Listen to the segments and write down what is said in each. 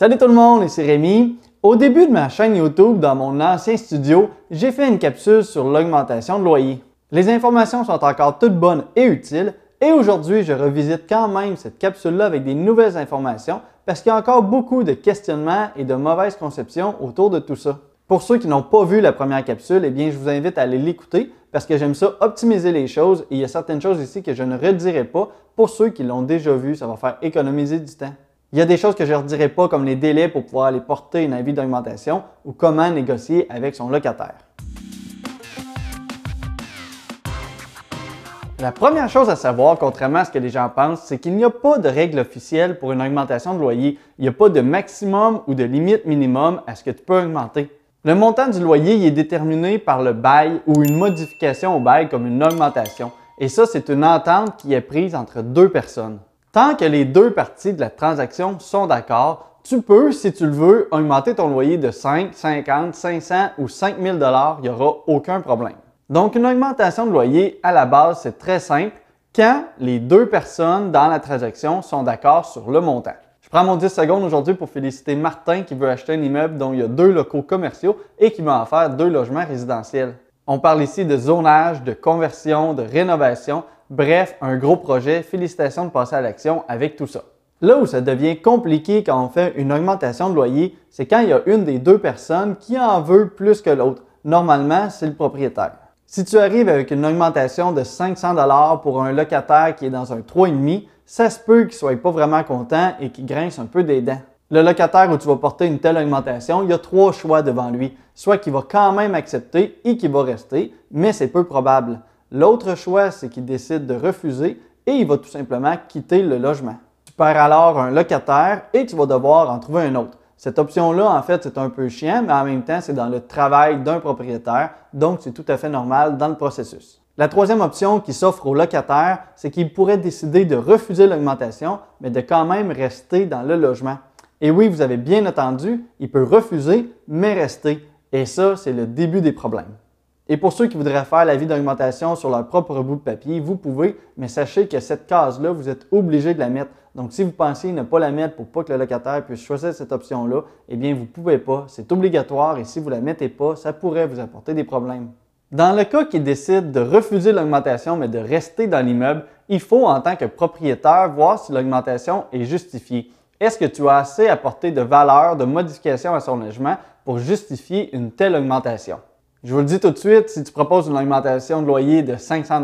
Salut tout le monde, ici Rémi. Au début de ma chaîne YouTube, dans mon ancien studio, j'ai fait une capsule sur l'augmentation de loyer. Les informations sont encore toutes bonnes et utiles, et aujourd'hui, je revisite quand même cette capsule-là avec des nouvelles informations parce qu'il y a encore beaucoup de questionnements et de mauvaises conceptions autour de tout ça. Pour ceux qui n'ont pas vu la première capsule, eh bien, je vous invite à aller l'écouter parce que j'aime ça optimiser les choses et il y a certaines choses ici que je ne redirai pas. Pour ceux qui l'ont déjà vu, ça va faire économiser du temps. Il y a des choses que je ne redirai pas comme les délais pour pouvoir aller porter une avis d'augmentation ou comment négocier avec son locataire. La première chose à savoir, contrairement à ce que les gens pensent, c'est qu'il n'y a pas de règle officielle pour une augmentation de loyer. Il n'y a pas de maximum ou de limite minimum à ce que tu peux augmenter. Le montant du loyer est déterminé par le bail ou une modification au bail comme une augmentation. Et ça, c'est une entente qui est prise entre deux personnes. Tant que les deux parties de la transaction sont d'accord, tu peux, si tu le veux, augmenter ton loyer de 5, 50, 500 ou 5000 dollars, il n'y aura aucun problème. Donc, une augmentation de loyer, à la base, c'est très simple quand les deux personnes dans la transaction sont d'accord sur le montant. Je prends mon 10 secondes aujourd'hui pour féliciter Martin qui veut acheter un immeuble dont il y a deux locaux commerciaux et qui en faire deux logements résidentiels. On parle ici de zonage, de conversion, de rénovation, bref, un gros projet. Félicitations de passer à l'action avec tout ça. Là où ça devient compliqué quand on fait une augmentation de loyer, c'est quand il y a une des deux personnes qui en veut plus que l'autre. Normalement, c'est le propriétaire. Si tu arrives avec une augmentation de 500 dollars pour un locataire qui est dans un 3,5, ça se peut qu'il soit pas vraiment content et qu'il grince un peu des dents. Le locataire où tu vas porter une telle augmentation, il y a trois choix devant lui. Soit qu'il va quand même accepter et qu'il va rester, mais c'est peu probable. L'autre choix, c'est qu'il décide de refuser et il va tout simplement quitter le logement. Tu perds alors un locataire et tu vas devoir en trouver un autre. Cette option-là, en fait, c'est un peu chiant, mais en même temps, c'est dans le travail d'un propriétaire, donc c'est tout à fait normal dans le processus. La troisième option qui s'offre au locataire, c'est qu'il pourrait décider de refuser l'augmentation, mais de quand même rester dans le logement. Et oui, vous avez bien entendu, il peut refuser, mais rester. Et ça, c'est le début des problèmes. Et pour ceux qui voudraient faire l'avis d'augmentation sur leur propre bout de papier, vous pouvez, mais sachez que cette case-là, vous êtes obligé de la mettre. Donc, si vous pensez ne pas la mettre pour pas que le locataire puisse choisir cette option-là, eh bien, vous ne pouvez pas. C'est obligatoire et si vous ne la mettez pas, ça pourrait vous apporter des problèmes. Dans le cas qu'il décide de refuser l'augmentation mais de rester dans l'immeuble, il faut en tant que propriétaire voir si l'augmentation est justifiée. Est-ce que tu as assez apporté de valeur, de modification à son logement pour justifier une telle augmentation? Je vous le dis tout de suite, si tu proposes une augmentation de loyer de 500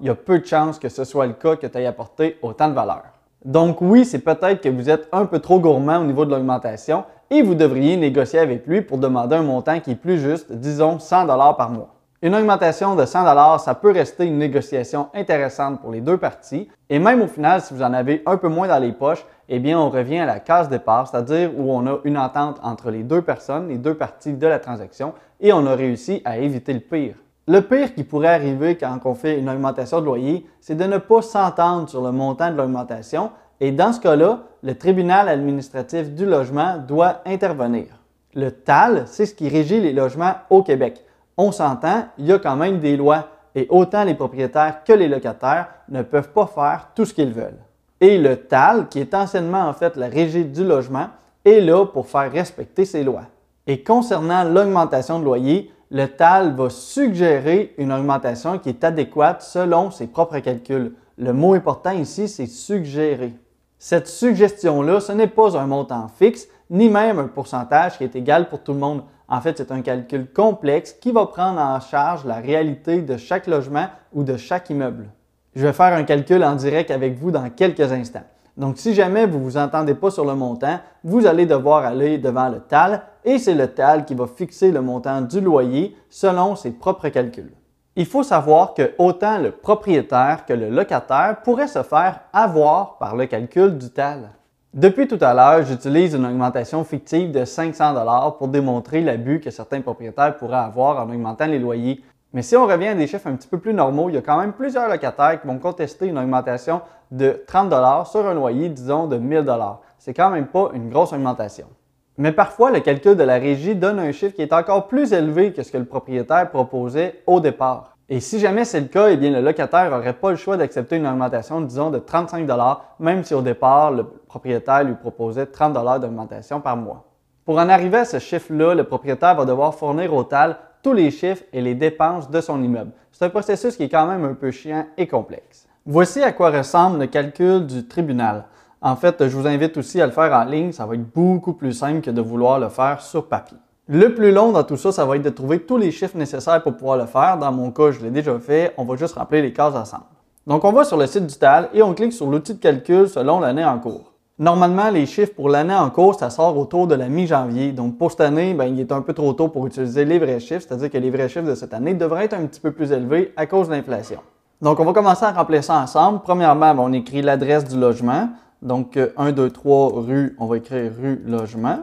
il y a peu de chances que ce soit le cas que tu aies apporté autant de valeur. Donc oui, c'est peut-être que vous êtes un peu trop gourmand au niveau de l'augmentation et vous devriez négocier avec lui pour demander un montant qui est plus juste, disons 100 par mois. Une augmentation de 100 ça peut rester une négociation intéressante pour les deux parties. Et même au final, si vous en avez un peu moins dans les poches, eh bien, on revient à la case départ, c'est-à-dire où on a une entente entre les deux personnes, les deux parties de la transaction, et on a réussi à éviter le pire. Le pire qui pourrait arriver quand on fait une augmentation de loyer, c'est de ne pas s'entendre sur le montant de l'augmentation, et dans ce cas-là, le tribunal administratif du logement doit intervenir. Le TAL, c'est ce qui régit les logements au Québec on s'entend, il y a quand même des lois et autant les propriétaires que les locataires ne peuvent pas faire tout ce qu'ils veulent. Et le TAL, qui est anciennement en fait la régie du logement, est là pour faire respecter ces lois. Et concernant l'augmentation de loyer, le TAL va suggérer une augmentation qui est adéquate selon ses propres calculs. Le mot important ici, c'est suggérer. Cette suggestion-là, ce n'est pas un montant fixe, ni même un pourcentage qui est égal pour tout le monde. En fait, c'est un calcul complexe qui va prendre en charge la réalité de chaque logement ou de chaque immeuble. Je vais faire un calcul en direct avec vous dans quelques instants. Donc, si jamais vous ne vous entendez pas sur le montant, vous allez devoir aller devant le TAL et c'est le TAL qui va fixer le montant du loyer selon ses propres calculs. Il faut savoir que autant le propriétaire que le locataire pourraient se faire avoir par le calcul du TAL. Depuis tout à l'heure, j'utilise une augmentation fictive de 500 pour démontrer l'abus que certains propriétaires pourraient avoir en augmentant les loyers. Mais si on revient à des chiffres un petit peu plus normaux, il y a quand même plusieurs locataires qui vont contester une augmentation de 30 sur un loyer, disons, de 1000 C'est quand même pas une grosse augmentation. Mais parfois, le calcul de la régie donne un chiffre qui est encore plus élevé que ce que le propriétaire proposait au départ. Et si jamais c'est le cas, eh bien le locataire n'aurait pas le choix d'accepter une augmentation, disons, de 35 même si au départ, le propriétaire lui proposait 30 d'augmentation par mois. Pour en arriver à ce chiffre-là, le propriétaire va devoir fournir au TAL tous les chiffres et les dépenses de son immeuble. C'est un processus qui est quand même un peu chiant et complexe. Voici à quoi ressemble le calcul du tribunal. En fait, je vous invite aussi à le faire en ligne, ça va être beaucoup plus simple que de vouloir le faire sur papier. Le plus long dans tout ça, ça va être de trouver tous les chiffres nécessaires pour pouvoir le faire. Dans mon cas, je l'ai déjà fait. On va juste remplir les cases ensemble. Donc, on va sur le site du TAL et on clique sur l'outil de calcul selon l'année en cours. Normalement, les chiffres pour l'année en cours, ça sort autour de la mi-janvier. Donc, pour cette année, ben, il est un peu trop tôt pour utiliser les vrais chiffres, c'est-à-dire que les vrais chiffres de cette année devraient être un petit peu plus élevés à cause de l'inflation. Donc, on va commencer à remplir ça ensemble. Premièrement, ben, on écrit l'adresse du logement. Donc, 1, 2, 3, rue, on va écrire rue logement.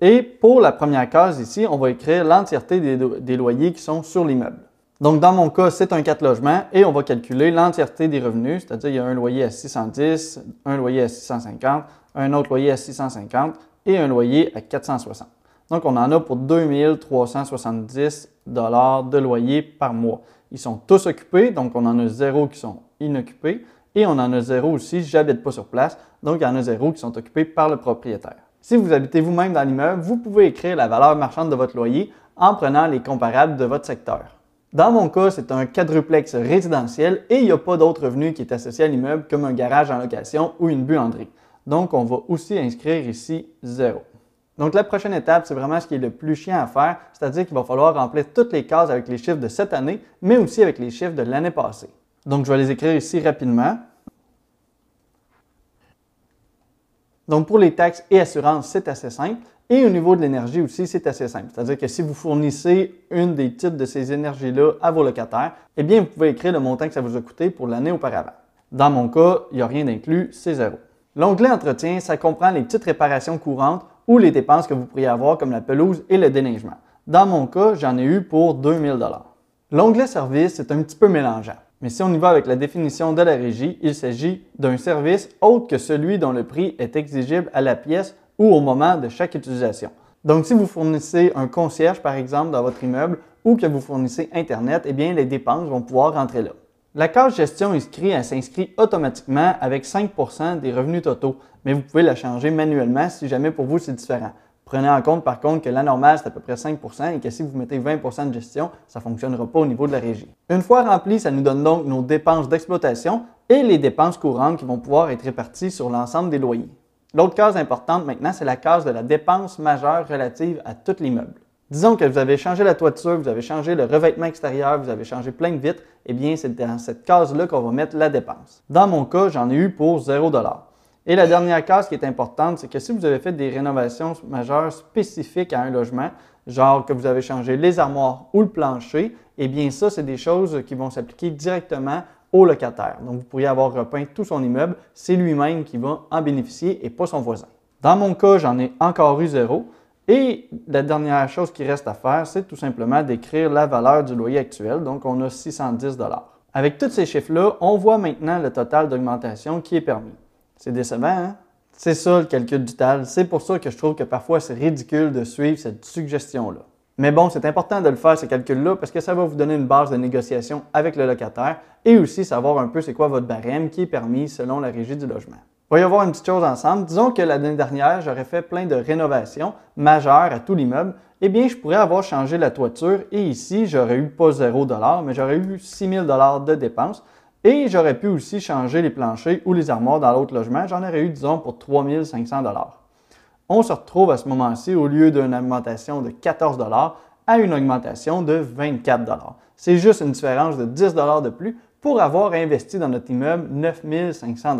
Et pour la première case ici, on va écrire l'entièreté des, loyers qui sont sur l'immeuble. Donc, dans mon cas, c'est un 4 logements et on va calculer l'entièreté des revenus, c'est-à-dire il y a un loyer à 610, un loyer à 650, un autre loyer à 650 et un loyer à 460. Donc, on en a pour 2370 de loyer par mois. Ils sont tous occupés, donc on en a zéro qui sont inoccupés et on en a zéro aussi, j'habite pas sur place, donc il y en a zéro qui sont occupés par le propriétaire. Si vous habitez vous-même dans l'immeuble, vous pouvez écrire la valeur marchande de votre loyer en prenant les comparables de votre secteur. Dans mon cas, c'est un quadruplex résidentiel et il n'y a pas d'autre revenu qui est associé à l'immeuble comme un garage en location ou une buanderie. Donc, on va aussi inscrire ici zéro. Donc, la prochaine étape, c'est vraiment ce qui est le plus chiant à faire, c'est-à-dire qu'il va falloir remplir toutes les cases avec les chiffres de cette année, mais aussi avec les chiffres de l'année passée. Donc, je vais les écrire ici rapidement. Donc, pour les taxes et assurances, c'est assez simple. Et au niveau de l'énergie aussi, c'est assez simple. C'est-à-dire que si vous fournissez une des titres de ces énergies-là à vos locataires, eh bien, vous pouvez écrire le montant que ça vous a coûté pour l'année auparavant. Dans mon cas, il n'y a rien d'inclus, c'est zéro. L'onglet Entretien, ça comprend les petites réparations courantes ou les dépenses que vous pourriez avoir comme la pelouse et le déneigement. Dans mon cas, j'en ai eu pour 2000 L'onglet Service est un petit peu mélangeant. Mais si on y va avec la définition de la régie, il s'agit d'un service autre que celui dont le prix est exigible à la pièce ou au moment de chaque utilisation. Donc, si vous fournissez un concierge, par exemple, dans votre immeuble ou que vous fournissez Internet, eh bien, les dépenses vont pouvoir rentrer là. La case gestion inscrit, elle s'inscrit automatiquement avec 5% des revenus totaux, mais vous pouvez la changer manuellement si jamais pour vous c'est différent. Prenez en compte par contre que la normale, c'est à peu près 5% et que si vous mettez 20% de gestion, ça ne fonctionnera pas au niveau de la régie. Une fois rempli, ça nous donne donc nos dépenses d'exploitation et les dépenses courantes qui vont pouvoir être réparties sur l'ensemble des loyers. L'autre case importante maintenant, c'est la case de la dépense majeure relative à tout l'immeuble. Disons que vous avez changé la toiture, vous avez changé le revêtement extérieur, vous avez changé plein de vitres, eh bien c'est dans cette case-là qu'on va mettre la dépense. Dans mon cas, j'en ai eu pour 0 et la dernière case qui est importante, c'est que si vous avez fait des rénovations majeures spécifiques à un logement, genre que vous avez changé les armoires ou le plancher, eh bien ça, c'est des choses qui vont s'appliquer directement au locataire. Donc, vous pourriez avoir repeint tout son immeuble, c'est lui-même qui va en bénéficier et pas son voisin. Dans mon cas, j'en ai encore eu zéro. Et la dernière chose qui reste à faire, c'est tout simplement d'écrire la valeur du loyer actuel. Donc, on a 610 Avec tous ces chiffres-là, on voit maintenant le total d'augmentation qui est permis. C'est décevant, hein? C'est ça le calcul du TAL. C'est pour ça que je trouve que parfois c'est ridicule de suivre cette suggestion-là. Mais bon, c'est important de le faire, ce calcul-là, parce que ça va vous donner une base de négociation avec le locataire et aussi savoir un peu c'est quoi votre barème qui est permis selon la régie du logement. Y avoir une petite chose ensemble. Disons que l'année dernière, j'aurais fait plein de rénovations majeures à tout l'immeuble. Eh bien, je pourrais avoir changé la toiture et ici, j'aurais eu pas 0 mais j'aurais eu 6 000 de dépenses. Et j'aurais pu aussi changer les planchers ou les armoires dans l'autre logement. J'en aurais eu, disons, pour 3500 On se retrouve à ce moment-ci, au lieu d'une augmentation de 14 à une augmentation de 24 C'est juste une différence de 10 de plus pour avoir investi dans notre immeuble 9500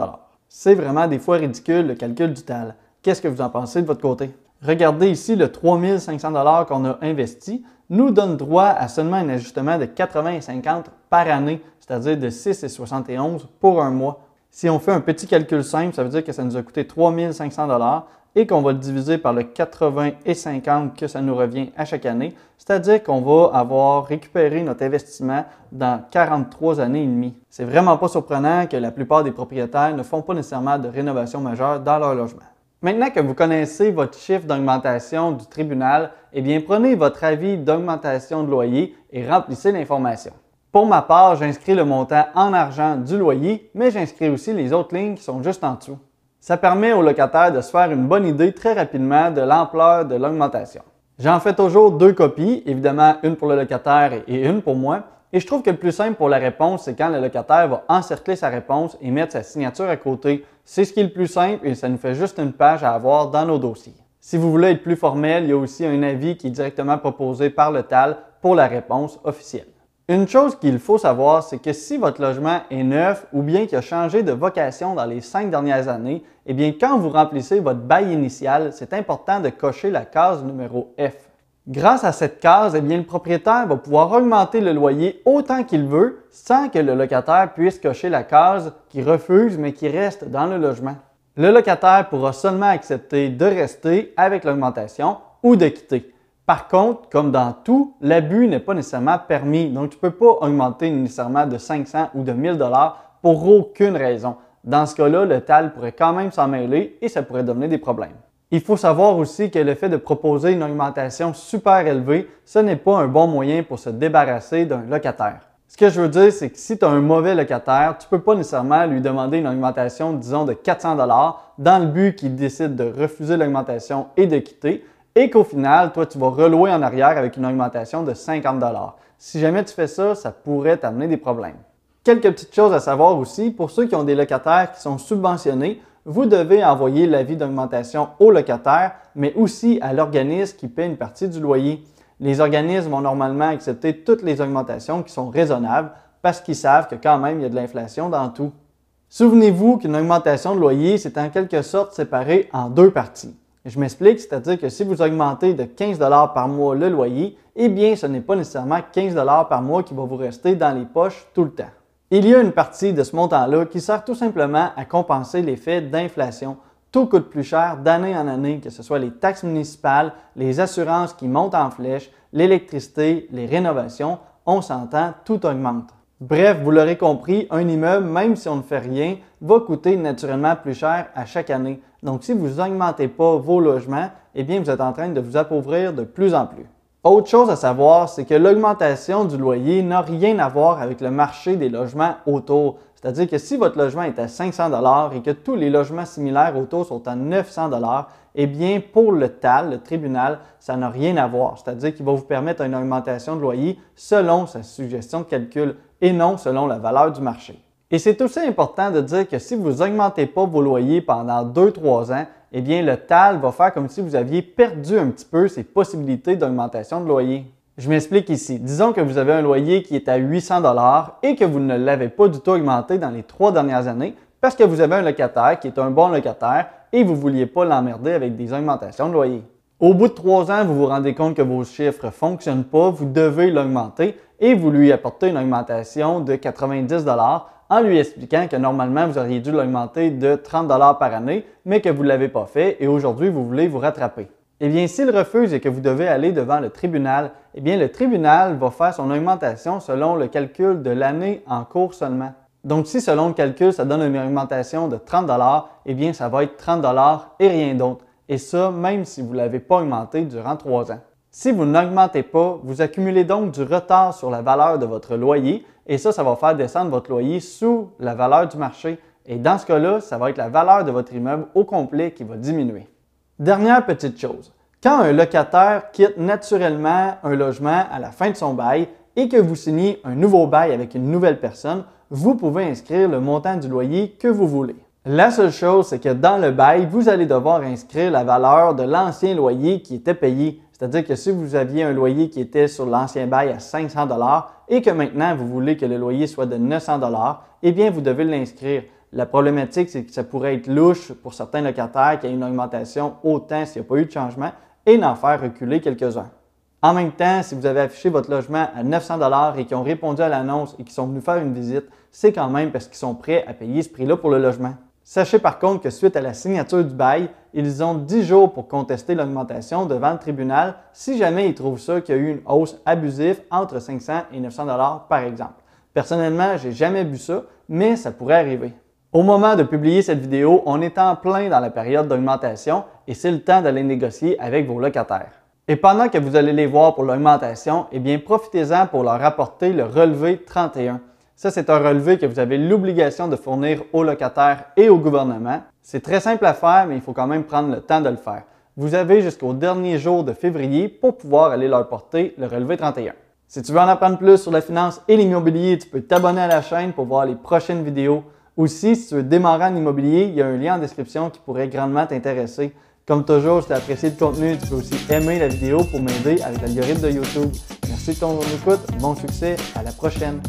C'est vraiment des fois ridicule le calcul du TAL. Qu'est-ce que vous en pensez de votre côté? Regardez ici, le 3500 qu'on a investi nous donne droit à seulement un ajustement de 80,50 par année c'est-à-dire de 6,71 pour un mois. Si on fait un petit calcul simple, ça veut dire que ça nous a coûté 3500 et qu'on va le diviser par le 80 et 50 que ça nous revient à chaque année, c'est-à-dire qu'on va avoir récupéré notre investissement dans 43 années et demie. C'est vraiment pas surprenant que la plupart des propriétaires ne font pas nécessairement de rénovation majeure dans leur logement. Maintenant que vous connaissez votre chiffre d'augmentation du tribunal, eh bien prenez votre avis d'augmentation de loyer et remplissez l'information. Pour ma part, j'inscris le montant en argent du loyer, mais j'inscris aussi les autres lignes qui sont juste en dessous. Ça permet aux locataires de se faire une bonne idée très rapidement de l'ampleur de l'augmentation. J'en fais toujours deux copies, évidemment une pour le locataire et une pour moi, et je trouve que le plus simple pour la réponse, c'est quand le locataire va encercler sa réponse et mettre sa signature à côté. C'est ce qui est le plus simple et ça nous fait juste une page à avoir dans nos dossiers. Si vous voulez être plus formel, il y a aussi un avis qui est directement proposé par le TAL pour la réponse officielle. Une chose qu'il faut savoir, c'est que si votre logement est neuf ou bien qu'il a changé de vocation dans les cinq dernières années, eh bien, quand vous remplissez votre bail initial, c'est important de cocher la case numéro F. Grâce à cette case, eh le propriétaire va pouvoir augmenter le loyer autant qu'il veut sans que le locataire puisse cocher la case qui refuse mais qui reste dans le logement. Le locataire pourra seulement accepter de rester avec l'augmentation ou de quitter. Par contre, comme dans tout, l'abus n'est pas nécessairement permis. Donc, tu ne peux pas augmenter nécessairement de 500 ou de 1000 dollars pour aucune raison. Dans ce cas-là, le TAL pourrait quand même s'en mêler et ça pourrait donner des problèmes. Il faut savoir aussi que le fait de proposer une augmentation super élevée, ce n'est pas un bon moyen pour se débarrasser d'un locataire. Ce que je veux dire, c'est que si tu as un mauvais locataire, tu ne peux pas nécessairement lui demander une augmentation, disons, de 400 dollars dans le but qu'il décide de refuser l'augmentation et de quitter et qu'au final, toi, tu vas relouer en arrière avec une augmentation de 50 Si jamais tu fais ça, ça pourrait t'amener des problèmes. Quelques petites choses à savoir aussi, pour ceux qui ont des locataires qui sont subventionnés, vous devez envoyer l'avis d'augmentation au locataire, mais aussi à l'organisme qui paie une partie du loyer. Les organismes vont normalement accepter toutes les augmentations qui sont raisonnables parce qu'ils savent que quand même il y a de l'inflation dans tout. Souvenez-vous qu'une augmentation de loyer, c'est en quelque sorte séparé en deux parties. Je m'explique, c'est-à-dire que si vous augmentez de 15 par mois le loyer, eh bien, ce n'est pas nécessairement 15 par mois qui va vous rester dans les poches tout le temps. Il y a une partie de ce montant-là qui sert tout simplement à compenser l'effet d'inflation. Tout coûte plus cher d'année en année, que ce soit les taxes municipales, les assurances qui montent en flèche, l'électricité, les rénovations, on s'entend, tout augmente. Bref, vous l'aurez compris, un immeuble, même si on ne fait rien, va coûter naturellement plus cher à chaque année. Donc, si vous n'augmentez pas vos logements, eh bien, vous êtes en train de vous appauvrir de plus en plus. Autre chose à savoir, c'est que l'augmentation du loyer n'a rien à voir avec le marché des logements autour. C'est-à-dire que si votre logement est à 500 dollars et que tous les logements similaires autour sont à 900 dollars, eh bien pour le TAL, le tribunal, ça n'a rien à voir. C'est-à-dire qu'il va vous permettre une augmentation de loyer selon sa suggestion de calcul et non selon la valeur du marché. Et c'est aussi important de dire que si vous n'augmentez pas vos loyers pendant 2-3 ans, eh bien le TAL va faire comme si vous aviez perdu un petit peu ces possibilités d'augmentation de loyer. Je m'explique ici. Disons que vous avez un loyer qui est à 800 dollars et que vous ne l'avez pas du tout augmenté dans les trois dernières années parce que vous avez un locataire qui est un bon locataire et vous ne vouliez pas l'emmerder avec des augmentations de loyer. Au bout de trois ans, vous vous rendez compte que vos chiffres ne fonctionnent pas, vous devez l'augmenter et vous lui apportez une augmentation de 90 en lui expliquant que normalement vous auriez dû l'augmenter de 30 par année, mais que vous ne l'avez pas fait et aujourd'hui vous voulez vous rattraper. Eh bien, s'il refuse et que vous devez aller devant le tribunal, eh bien, le tribunal va faire son augmentation selon le calcul de l'année en cours seulement. Donc, si selon le calcul, ça donne une augmentation de 30 eh bien, ça va être 30 et rien d'autre et ça même si vous ne l'avez pas augmenté durant trois ans. Si vous n'augmentez pas, vous accumulez donc du retard sur la valeur de votre loyer et ça, ça va faire descendre votre loyer sous la valeur du marché. Et dans ce cas-là, ça va être la valeur de votre immeuble au complet qui va diminuer. Dernière petite chose, quand un locataire quitte naturellement un logement à la fin de son bail et que vous signez un nouveau bail avec une nouvelle personne, vous pouvez inscrire le montant du loyer que vous voulez. La seule chose, c'est que dans le bail, vous allez devoir inscrire la valeur de l'ancien loyer qui était payé. C'est-à-dire que si vous aviez un loyer qui était sur l'ancien bail à 500 dollars et que maintenant vous voulez que le loyer soit de 900 dollars, eh bien vous devez l'inscrire. La problématique, c'est que ça pourrait être louche pour certains locataires qui a une augmentation autant s'il n'y a pas eu de changement et d'en faire reculer quelques-uns. En même temps, si vous avez affiché votre logement à 900 dollars et qui ont répondu à l'annonce et qui sont venus faire une visite, c'est quand même parce qu'ils sont prêts à payer ce prix-là pour le logement. Sachez par contre que suite à la signature du bail, ils ont 10 jours pour contester l'augmentation devant le tribunal si jamais ils trouvent ça qu'il y a eu une hausse abusive entre 500 et 900 dollars par exemple. Personnellement, j'ai jamais vu ça, mais ça pourrait arriver. Au moment de publier cette vidéo, on est en plein dans la période d'augmentation et c'est le temps d'aller négocier avec vos locataires. Et pendant que vous allez les voir pour l'augmentation, eh bien, profitez-en pour leur apporter le relevé 31. Ça, c'est un relevé que vous avez l'obligation de fournir aux locataires et au gouvernement. C'est très simple à faire, mais il faut quand même prendre le temps de le faire. Vous avez jusqu'au dernier jour de février pour pouvoir aller leur porter le relevé 31. Si tu veux en apprendre plus sur la finance et l'immobilier, tu peux t'abonner à la chaîne pour voir les prochaines vidéos. Aussi, si tu veux démarrer en immobilier, il y a un lien en description qui pourrait grandement t'intéresser. Comme toujours, si tu as apprécié le contenu, tu peux aussi aimer la vidéo pour m'aider avec l'algorithme de YouTube. Merci de ton écoute, bon succès, à la prochaine.